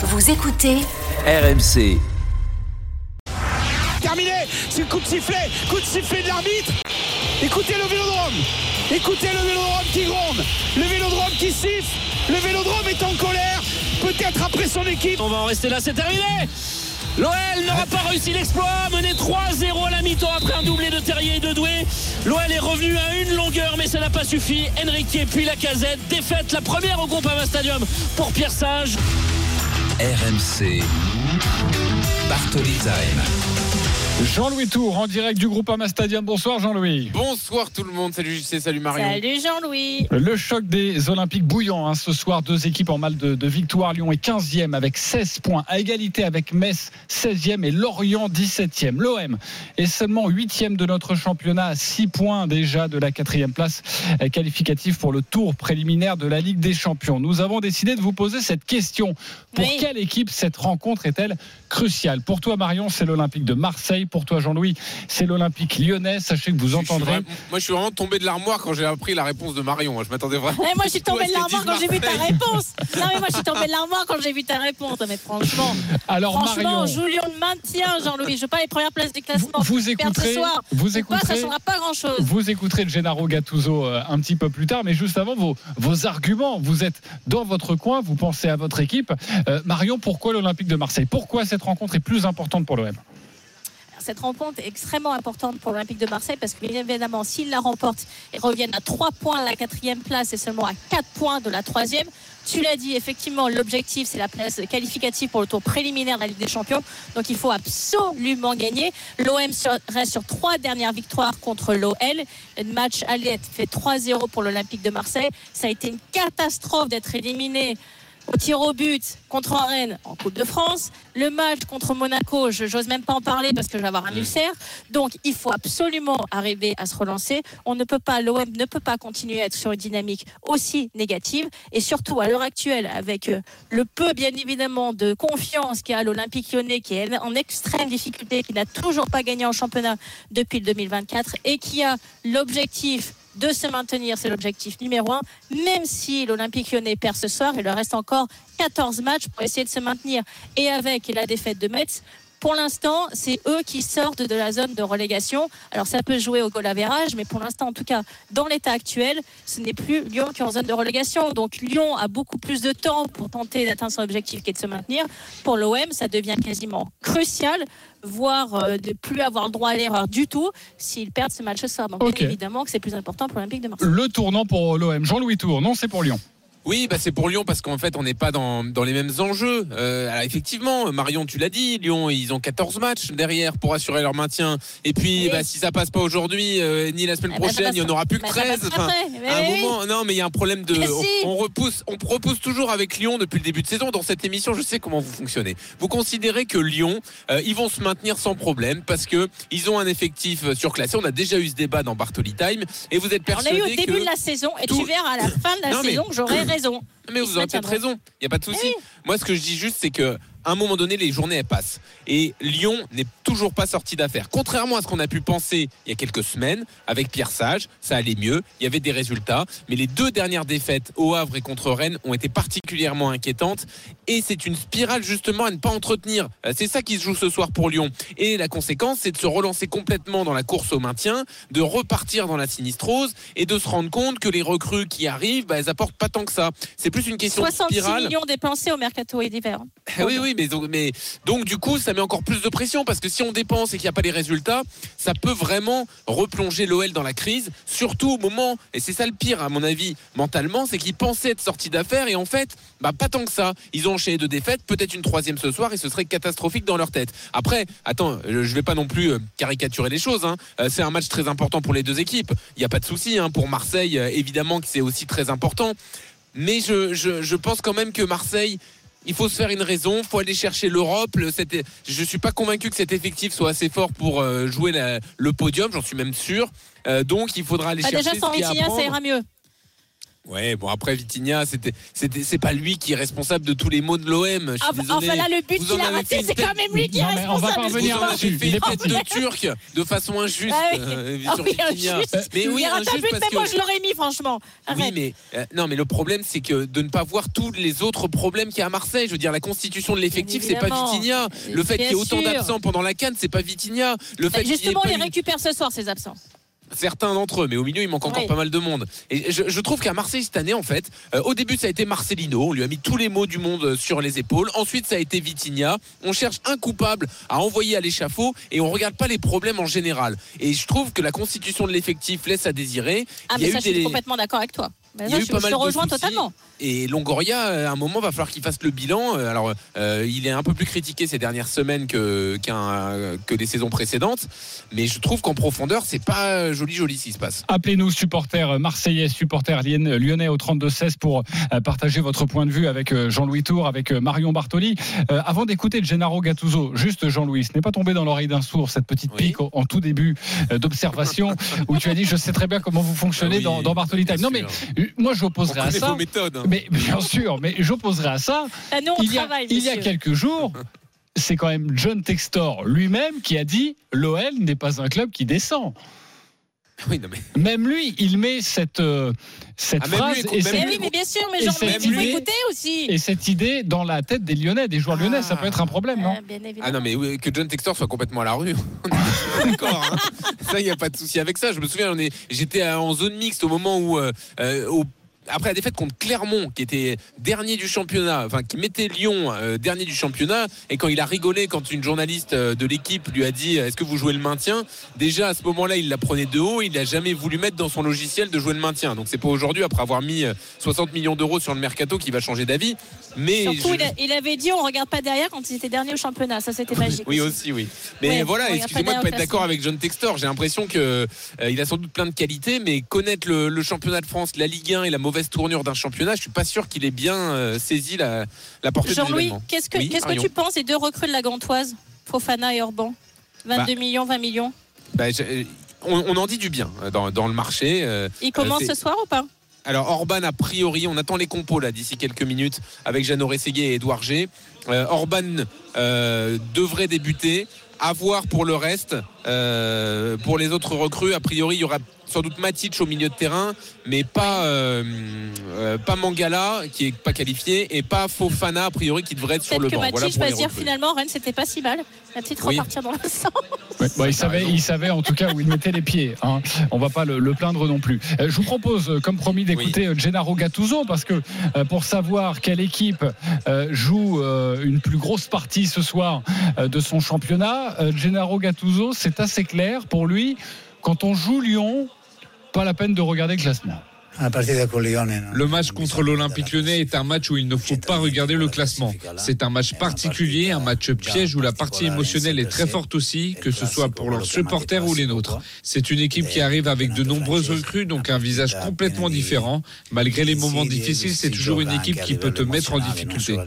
Vous écoutez RMC. Terminé, c'est le coup de sifflet, coup de sifflet de l'arbitre. Écoutez le vélodrome, écoutez le vélodrome qui gronde, le vélodrome qui siffle, le vélodrome est en colère, peut-être après son équipe. On va en rester là, c'est terminé L'OL n'aura pas réussi l'exploit, mené 3-0 à la mi-temps après un doublé de Terrier et de Doué. L'OL est revenu à une longueur, mais ça n'a pas suffi. Enrique puis la casette, défaite la première au Groupama Stadium pour Pierre Sage. RMC. Bartoli Time. Jean-Louis Tour en direct du groupe Ama Stadium. Bonsoir Jean-Louis. Bonsoir tout le monde, salut JC, salut Marion. Salut Jean-Louis. Le choc des Olympiques bouillants hein, ce soir. Deux équipes en mal de, de, victoire. Lyon est 15e avec 16 points. À égalité avec Metz 16e et Lorient 17e. L'OM est seulement 8e de notre championnat. 6 points déjà de la quatrième place qualificative pour le tour préliminaire de la Ligue des Champions. Nous avons décidé de vous poser cette question. Pour Oui. quelle équipe cette rencontre est-elle cruciale? Pour toi Marion, c'est l'Olympique de Marseille. Pour toi Jean-Louis, c'est l'Olympique lyonnais. Sachez que vous Je suis entendrez. moi je suis vraiment tombé de l'armoire quand j'ai appris la réponse de Marion. Je m'attendais vraiment. Ouais, moi je suis tombée de l'armoire quand j'ai vu ta réponse. Non mais moi je suis tombée de l'armoire quand j'ai vu ta réponse. Mais franchement, Alors franchement, Marion, Julien le maintien, Jean-Louis. Je veux pas les premières places du classement. vous, vous ce écouterez, soir, vous ou pas, ça écouterez, changera pas grand chose. vous écouterez le Gennaro Gattuso euh, un petit peu plus tard, mais juste avant vos, vos arguments. Vous êtes dans votre coin, vous pensez à votre équipe. Euh, Marion, pourquoi l'Olympique de Marseille? Pourquoi cette rencontre est plus importante pour l'OM Cette rencontre est extrêmement importante pour l'Olympique de Marseille parce que bien évidemment, s'ils la remportent, ils reviennent à 3 points de la quatrième place et seulement à 4 points de la troisième. Tu l'as dit, effectivement, l'objectif, c'est la place qualificative pour le tour préliminaire de la Ligue des Champions. Donc, il faut absolument gagner. L'OM reste sur trois dernières victoires contre l'OL. Le match aller fait 3-0 pour l'Olympique de Marseille. Ça a été une catastrophe d'être éliminé au tir au but contre Rennes en Coupe de France. Le match contre Monaco, je n'ose même pas en parler parce que je vais avoir un ulcère. Donc, il faut absolument arriver à se relancer. On ne peut pas, l'OM ne peut pas continuer à être sur une dynamique aussi négative. Et surtout, à l'heure actuelle, avec euh, le peu, bien évidemment, de confiance qu'il y a à l'Olympique lyonnais, qui est en extrême difficulté, qui n'a toujours pas gagné en championnat depuis le 2024 et qui a l'objectif de se maintenir, c'est l'objectif numéro un. Même si l'Olympique lyonnais perd ce soir, il leur reste encore 14 matchs pour essayer de se maintenir. Et avec la défaite de Metz, pour l'instant, c'est eux qui sortent de la zone de relégation. Alors ça peut jouer au goal average, mais pour l'instant, en tout cas, dans l'état actuel, ce n'est plus Lyon qui est en zone de relégation. Donc Lyon a beaucoup plus de temps pour tenter d'atteindre son objectif qui est de se maintenir. Pour l'OM, ça devient quasiment crucial, voire euh, de plus avoir droit à l'erreur du tout s'ils perdent ce match ce soir. Donc évidemment que c'est plus important pour l'Olympique de Marseille. Le tournant pour l'OM. Jean-Louis Tour, non, c'est pour Lyon. Oui, bah c'est pour Lyon parce qu'en fait on n'est pas dans, dans les mêmes enjeux. Euh, alors effectivement, Marion, tu l'as dit, Lyon ils ont 14 matchs derrière pour assurer leur maintien. Et puis Oui. bah, si ça passe pas aujourd'hui euh, ni la semaine Eh ben, prochaine, il y en aura plus que bah, ça 13. passera Enfin, après. Mais à un oui. moment, non, mais il y a un problème de. On, on repousse, on repousse toujours avec Lyon depuis le début de saison. Dans cette émission, je sais comment vous fonctionnez. Vous considérez que Lyon, euh, ils vont se maintenir sans problème parce que ils ont un effectif surclassé. On a déjà eu ce débat dans Bartoli Time et vous êtes On a persuadé eu au début que de la saison et tout- tu verras à la fin de la Non, saison que j'aurai raison. mais vous aurez peut-être raison. Il n'y a pas de souci. Oui. Moi, ce que je dis juste, c'est que à un moment donné, les journées elles passent. Et Lyon n'est toujours pas sorti d'affaire. Contrairement à ce qu'on a pu penser il y a quelques semaines, avec Pierre Sage, ça allait mieux, il y avait des résultats. Mais les deux dernières défaites au Havre et contre Rennes ont été particulièrement inquiétantes. Et c'est une spirale justement à ne pas entretenir. Euh, C'est ça qui se joue ce soir pour Lyon. Et la conséquence, c'est de se relancer complètement dans la course au maintien, de repartir dans la sinistrose et de se rendre compte que les recrues qui arrivent, bah, elles apportent pas tant que ça. C'est plus une question de 66 spirale. millions dépensés au mercato et d'hiver. Ah oui, mais donc, du coup, ça met encore plus de pression parce que si on dépense et qu'il n'y a pas les résultats, ça peut vraiment replonger l'OL dans la crise. Surtout au moment, et c'est ça le pire à mon avis, mentalement, c'est qu'ils pensaient être sortis d'affaires et en fait, bah pas tant que ça. Ils ont enchaîné deux défaites, peut-être une troisième ce soir et ce serait catastrophique dans leur tête. Après, attends, je je vais pas non plus euh, caricaturer les choses. hein. Euh, C'est un match très important pour les deux équipes. Il n'y a pas de souci. hein. Pour Marseille, euh, évidemment que c'est aussi très important. Mais je pense quand même que Marseille, il faut se faire une raison, il faut aller chercher l'Europe. Le- Je ne suis pas convaincu que cet effectif soit assez fort pour euh, jouer la- le podium, j'en suis même sûr. Euh, donc il faudra aller Bah, chercher déjà, sans Vitinha, ça ira mieux. Ouais, bon après Vitinha, c'était, c'était, c'est pas lui qui est responsable de tous les maux de l'OM. Suis Enfin, là, le but qu'il a raté, fait c'est quand même lui qui est Non, mais on va pas responsable. revenir là-dessus. fait Il est tête de turc de façon injuste Ah oui. euh, Ah sur oui, injuste. Mais oui, il injuste but, parce moi que je l'aurais mis, franchement. Oui, mais euh, non, mais le problème, c'est que de ne pas voir tous les autres problèmes qu'il y a à Marseille. Je veux dire, la constitution de l'effectif, c'est pas. Vitinha. Le fait qu'il y ait autant d'absents pendant la canne, c'est pas Vitinha. Le fait qu'il y ait Justement, il récupère ce soir ses absents. Certains d'entre eux, mais au milieu, il manque encore Oui. pas mal de monde. Et je, je trouve qu'à Marseille cette année, en fait, euh, au début, ça a été Marcelino. On lui a mis tous les mots du monde euh, sur les épaules. Ensuite, ça a été Vitinha. On cherche un coupable à envoyer à l'échafaud et on regarde pas les problèmes en général. Et je trouve que la constitution de l'effectif laisse à désirer. Ah, Il y a mais ça, eu je suis complètement d'accord avec toi. Mais Il y a là, eu je, pas je mal te de rejoins soucis. totalement. Et Longoria, à un moment, va falloir qu'il fasse le bilan. Euh, Alors, euh, il est un peu plus critiqué ces dernières semaines que, qu'un- que les saisons précédentes. Mais je trouve qu'en profondeur, c'est pas joli, joli ce qui se passe. Appelez-nous supporters marseillais, supporters lyonnais au 32-16 pour euh, partager votre point de vue avec Jean-Louis Tour, avec Marion Bartoli. Euh, avant d'écouter Gennaro Gattuso, juste Jean-Louis, ce n'est pas tombé dans l'oreille d'un sourd cette petite Oui. pique en, tout début d'observation où tu as dit je sais très bien comment vous fonctionnez Ah oui, dans, dans Bartoli Time. Non mais moi On j'opposerai à ça. vos méthodes. hein. Mais bien sûr, mais j'opposerai à ça. Ah, nous, on Il y, a, travaille, il y a quelques jours, c'est quand même John Textor lui-même qui a dit l'OL n'est pas un club qui descend. Oui, non, mais Même lui, il met cette, euh, cette Ah, phrase lui, et, cette, Mais lui, oui, mais bien sûr, mais Et genre, c'est mais même il faut lui. écouter aussi. et cette idée dans la tête des Lyonnais, des joueurs lyonnais. Ça peut être un problème, non Ah, bien évidemment. Ah non, mais oui, que John Textor soit complètement à la rue. D'accord. hein. Ça, il n'y a pas de souci avec ça. Je me souviens, on est- j'étais en zone mixte au moment où, euh, euh, au- après la défaite contre Clermont, qui était dernier du championnat, enfin qui mettait Lyon euh, dernier du championnat, et quand il a rigolé quand une journaliste euh, de l'équipe lui a dit Est-ce que vous jouez le maintien? Déjà à ce moment-là, il la prenait de haut. Il n'a jamais voulu mettre dans son logiciel de jouer le maintien. Donc c'est pas aujourd'hui, après avoir mis euh, 60 millions d'euros sur le mercato, qui va changer d'avis. Mais Surtout, je- il, il avait dit on regarde pas derrière quand ils étaient derniers au championnat. Ça, c'était magique. Oui aussi, oui. Mais Ouais, voilà, excusez-moi de pas être d'accord avec John Textor. J'ai l'impression que euh, il a sans doute plein de qualités, mais connaître le, le championnat de France, la Ligue 1 et la mauvaise tournure d'un championnat, je suis pas sûr qu'il ait bien euh, saisi la, la portée Jean-Louis, qu'est-ce que, Oui, qu'est-ce que tu penses des deux recrues de la Gantoise, Fofana et Orban? 22 millions, 20 millions. Bah, j'ai- on, on en dit du bien euh, dans, dans le marché. euh, Ils commencent c'est- ce soir ou pas? Alors Orban a priori, on attend les compos là d'ici quelques minutes avec Jeannot Rességuier et Edouard G. Euh, Orban euh, devrait débuter. À voir pour le reste. Euh, pour les autres recrues, a priori, il y aura sans doute Matic au milieu de terrain, mais pas euh, euh, pas Mangala qui est pas qualifié et pas Fofana a priori qui devrait être sur Peut-être le que banc. Matic Voilà pour va se dire recrues. finalement Rennes c'était pas si mal. Peut-être Oui. repartir dans le sens. Ouais, bah, il, savait, il savait en tout cas où il mettait les pieds. Hein. On va pas le, le plaindre non plus. Euh, je vous propose, comme promis, d'écouter euh, Gennaro Gattuso parce que euh, pour savoir quelle équipe euh, joue euh, une plus grosse partie ce soir euh, de son championnat, euh, Gennaro Gattuso, c'est assez clair pour lui. Quand on joue Lyon, pas la peine de regarder le classement. Le match contre l'Olympique lyonnais est un match où il ne faut pas regarder le classement. C'est un match particulier, un match piège où la partie émotionnelle est très forte aussi, que ce soit pour leurs supporters ou les nôtres. C'est une équipe qui arrive avec de nombreuses recrues, donc un visage complètement différent. Malgré les moments difficiles, c'est toujours une équipe qui peut te mettre en difficulté.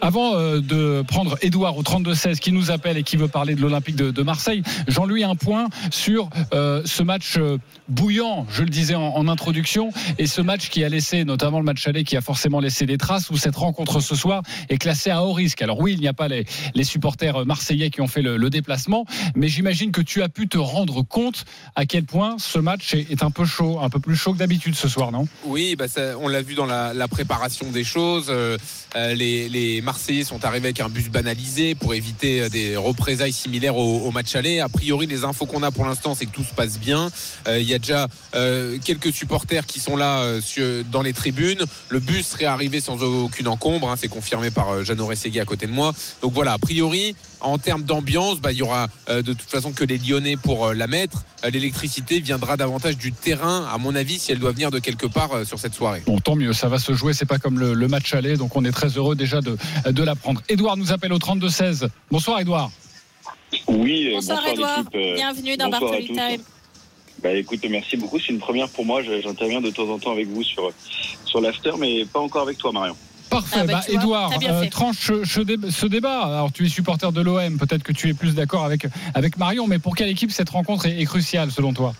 Avant euh, de prendre Edouard au 32-16 qui nous appelle et qui veut parler de l'Olympique de, Marseille, Jean-Louis, un point sur euh, ce match euh, bouillant, je le disais en, introduction, et ce match qui a laissé, notamment le match aller, qui a forcément laissé des traces, où cette rencontre ce soir est classée à haut risque. Alors oui, il n'y a pas les, supporters marseillais qui ont fait le, déplacement, mais j'imagine que tu as pu te rendre compte à quel point ce match est, un peu chaud, un peu plus chaud que d'habitude ce soir, non? Oui, bah on l'a vu dans la, préparation des choses. Les Sont arrivés avec un bus banalisé pour éviter euh, des représailles similaires au, match aller. A priori, les infos qu'on a pour l'instant, c'est que tout se passe bien. Euh, Il y a déjà euh, quelques supporters qui sont là dans les tribunes. Le bus serait arrivé sans aucune encombre. hein, c'est confirmé par Jeannot Rességuier à côté de moi. Donc voilà, a priori, en termes d'ambiance, bah, il y aura euh, de toute façon que les Lyonnais pour euh, la mettre. Euh, L'électricité viendra davantage du terrain, à mon avis, si elle doit venir de quelque part euh, sur cette soirée. Bon, tant mieux, ça va se jouer, c'est pas comme le, le match aller, donc on est très heureux déjà de, de l'apprendre. Edouard nous appelle au 32-16. Bonsoir Edouard. Oui, euh, Bonsoir, Edouard. l'équipe, Bienvenue dans bonsoir à Bartoli tous. Time. Bah écoute, merci beaucoup. C'est une première pour moi. J'interviens de temps en temps avec vous sur sur l'after, mais pas encore avec toi, Marion. Parfait, Ah bah, bah, Edouard, bien fait. tranche ce, ce dé- ce débat. Alors tu es supporter de l'OM, peut-être que tu es plus d'accord avec, avec Marion, mais pour quelle équipe cette rencontre est, est cruciale selon toi?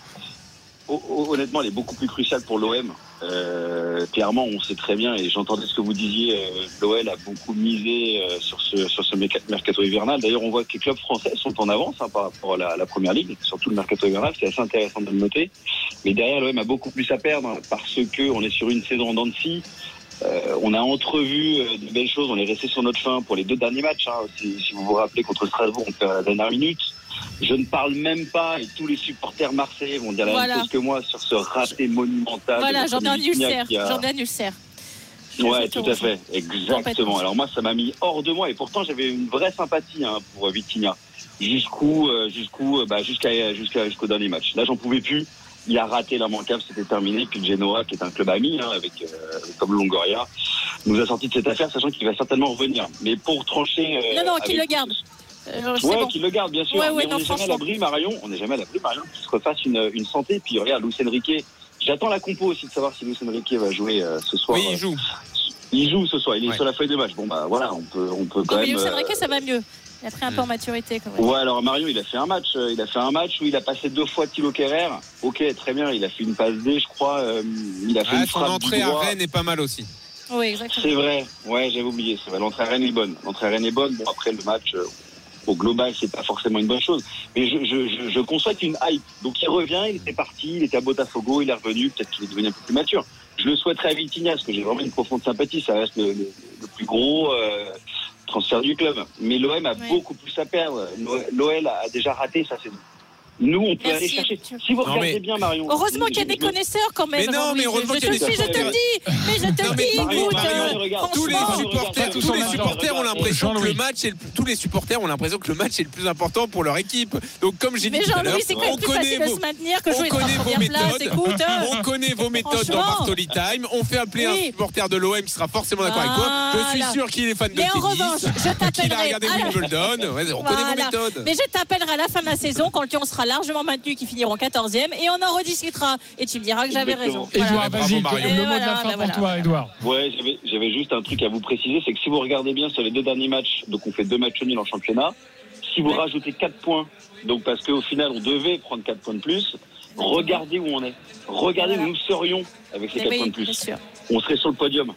Ho- ho- Honnêtement, elle est beaucoup plus cruciale pour l'OM. Euh, clairement, on sait très bien, et j'entendais ce que vous disiez, euh, l'OL a beaucoup misé euh, sur ce, sur ce mercato hivernal. D'ailleurs, on voit que les clubs français sont en avance hein, par rapport à la, première ligue, surtout le mercato hivernal, c'est assez intéressant de le noter. Mais derrière, l'OM a beaucoup plus à perdre hein, parce que on est sur une saison en dents de scie. Euh, on a entrevu euh, de belles choses, on est resté sur notre fin pour les deux derniers matchs. hein. Si, si vous vous rappelez, contre Strasbourg, on perd à la dernière minute. Je ne parle même pas, et tous les supporters marseillais vont dire la Voilà. même chose que moi sur ce raté monumental. Voilà, J'en ai un ulcère. Ouais, tout à fait, exactement. Alors moi, ça m'a mis hors de moi, et pourtant j'avais une vraie sympathie hein, pour euh, Vitinha. Jusqu'où, euh, jusqu'où, euh, bah, jusqu'à, jusqu'à, jusqu'au dernier match. Là, j'en pouvais plus. Il a raté l'immanquable, c'était terminé. Puis le Genoa, qui est un club ami, hein, avec euh, comme Longoria, nous a sorti de cette affaire, sachant qu'il va certainement revenir. Mais pour trancher, euh, Non, non, qu'il avec- le garde. Euh, Ouais, bon. qu'il le garde, bien sûr. Ouais, ouais, mais non, on n'est jamais à l'abri, Marion. On n'est jamais à l'abri, Marion, qu'il se refasse une, une santé. Puis regarde, Luis Enrique. J'attends la compo aussi de savoir si Luis Enrique va jouer euh, ce soir. Oui, il joue. il joue ce soir, il est Ouais. sur la feuille de match. Bon bah voilà, on peut, on peut quand Non, mais même. Luis euh, Enrique, ça va mieux. Il a pris un peu en maturité quand même. Ouais, alors Marion, il a fait un match. euh, Il a fait un match où il a passé deux fois Thilo Kerrer. Ok, très bien. Il a fait une passe D, je crois. euh, il a fait Ah, une son frappe entrée du à. Rennes est pas mal aussi. Oui, exactement. C'est vrai. Ouais, j'avais oublié. C'est vrai. L'entrée à Rennes est bonne. L'entrée à Rennes est bonne. Bon après le match. euh, au global, c'est pas forcément une bonne chose. Mais je, je, je, je conçois une hype. Donc il revient, il était parti, il était à Botafogo, il est revenu, peut-être qu'il est devenu un peu plus mature. Je le souhaiterais à Vitinha, parce que j'ai vraiment une profonde sympathie. Ça reste le, le- le plus gros euh, transfert du club. Mais l'OM a Ouais. beaucoup plus à perdre. L'OL a déjà raté sa saison. Nous, on peut Merci. aller chercher. Si vous Non, regardez mais- bien, Marion. Heureusement qu'il y a des connaisseurs quand même. Mais non, mais heureusement je, qu'il y a des te le dis, je te le dis, mais je te le dis, Marion, écoute, Marion, euh, regarde. Tous les supporters, Tous les supporters ont l'impression que le match est le, tous les supporters ont l'impression que le match est le plus important pour leur équipe. Donc comme j'ai dit Mais tout à l'heure, on connaît de vos se maintenir que on connaît vos méthodes. Euh, on connaît vos méthodes dans. Bartoli Time. On fait appeler un supporter de l'OM qui sera forcément d'accord avec toi. Je suis sûr qu'il est fan de Mais en tennis. revanche, je Qu'il a t'appellerai. regardé à la- Wimbledon. On connaît vos Voilà. méthodes. Mais je t'appellerai à la fin de la saison quand Lyon sera largement maintenu, qui finiront 14e, et on en rediscutera. Et tu me diras que j'avais raison. Edouard, Bravo, vas-y, Mario. le mot de Voilà, la fin pour voilà. toi, Edouard. Ouais, j'avais, juste un truc à vous préciser, c'est que si vous regardez bien sur les deux derniers matchs, donc on fait deux matchs nuls en championnat, si vous Ouais. rajoutez 4 points, donc parce qu'au final on devait prendre 4 points de plus, regardez où on est. Regardez Voilà. où nous serions avec ces Mais 4 oui, points de plus. On serait sur le podium.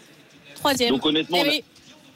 Troisième. Donc honnêtement, Eh on a- oui.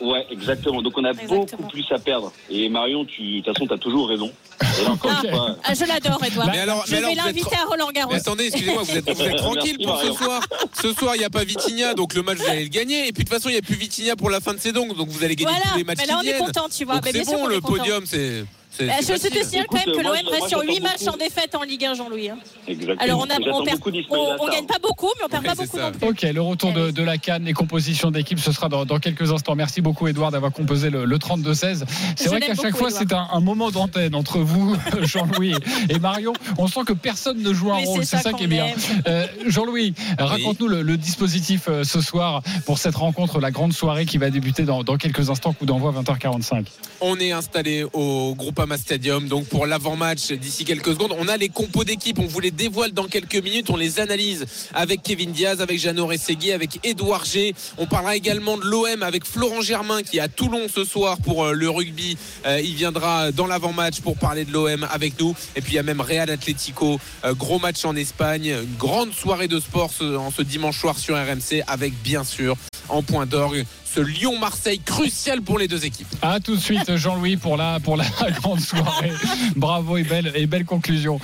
Ouais, exactement. Donc on a Exactement. beaucoup plus à perdre. Et Marion, tu, de toute façon, tu as toujours raison. Et là, encore Ah. une fois, Ah, je l'adore, Edouard. Mais alors- je mais alors, vais vous l'inviter à Roland Garros. Mais attendez, excusez-moi, vous êtes, vous êtes tranquille Merci, pour ce Marion. soir. Ce soir, il n'y a pas Vitinha, donc le match, vous allez le gagner. Et puis de toute façon, il n'y a plus Vitinha pour la fin de saison, donc vous allez gagner Voilà, tous les matchs mais là on qui est viennent. content, tu vois. Donc Mais bien c'est sûr bon, qu'on le content. podium, c'est. C'est je, je te signale quand même que moi, l'OM reste sur j'attends 8 matchs sans défaite en Ligue 1, Jean-Louis. hein. exactement. Alors on, Assar. gagne pas beaucoup, mais on perd pas beaucoup non plus. Ok, le retour de, la canne, les compositions d'équipe, ce sera dans, quelques instants. Merci beaucoup, Edouard, d'avoir composé le, le 32-16. C'est vrai qu'à chaque fois, c'est un, moment d'antenne entre vous, Jean-Louis et Marion. On sent que personne ne joue un rôle. c'est ça qui est bien. Euh, Jean-Louis, raconte-nous le, dispositif euh, ce soir pour cette rencontre, la grande soirée qui va débuter dans, quelques instants, coup d'envoi 20h45. On est installé au Groupama Stadium, donc pour l'avant-match d'ici quelques secondes. On a les compos d'équipe, on vous les dévoile dans quelques minutes, on les analyse avec Kevin Diaz, avec Jeannot Rességui, avec Édouard G. On parlera également de l'OM avec Florent Germain qui est à Toulon ce soir pour euh, le rugby. Euh, il viendra dans l'avant-match pour parler de l'OM avec nous. Et puis il y a même Real Atlético, euh, gros match en Espagne, grande soirée de sport en ce dimanche soir sur RMC avec bien sûr en point d'orgue ce Lyon-Marseille crucial pour les deux équipes. À tout de suite, Jean-Louis, pour la, pour la grande soirée. Bravo et belle, et belle conclusion.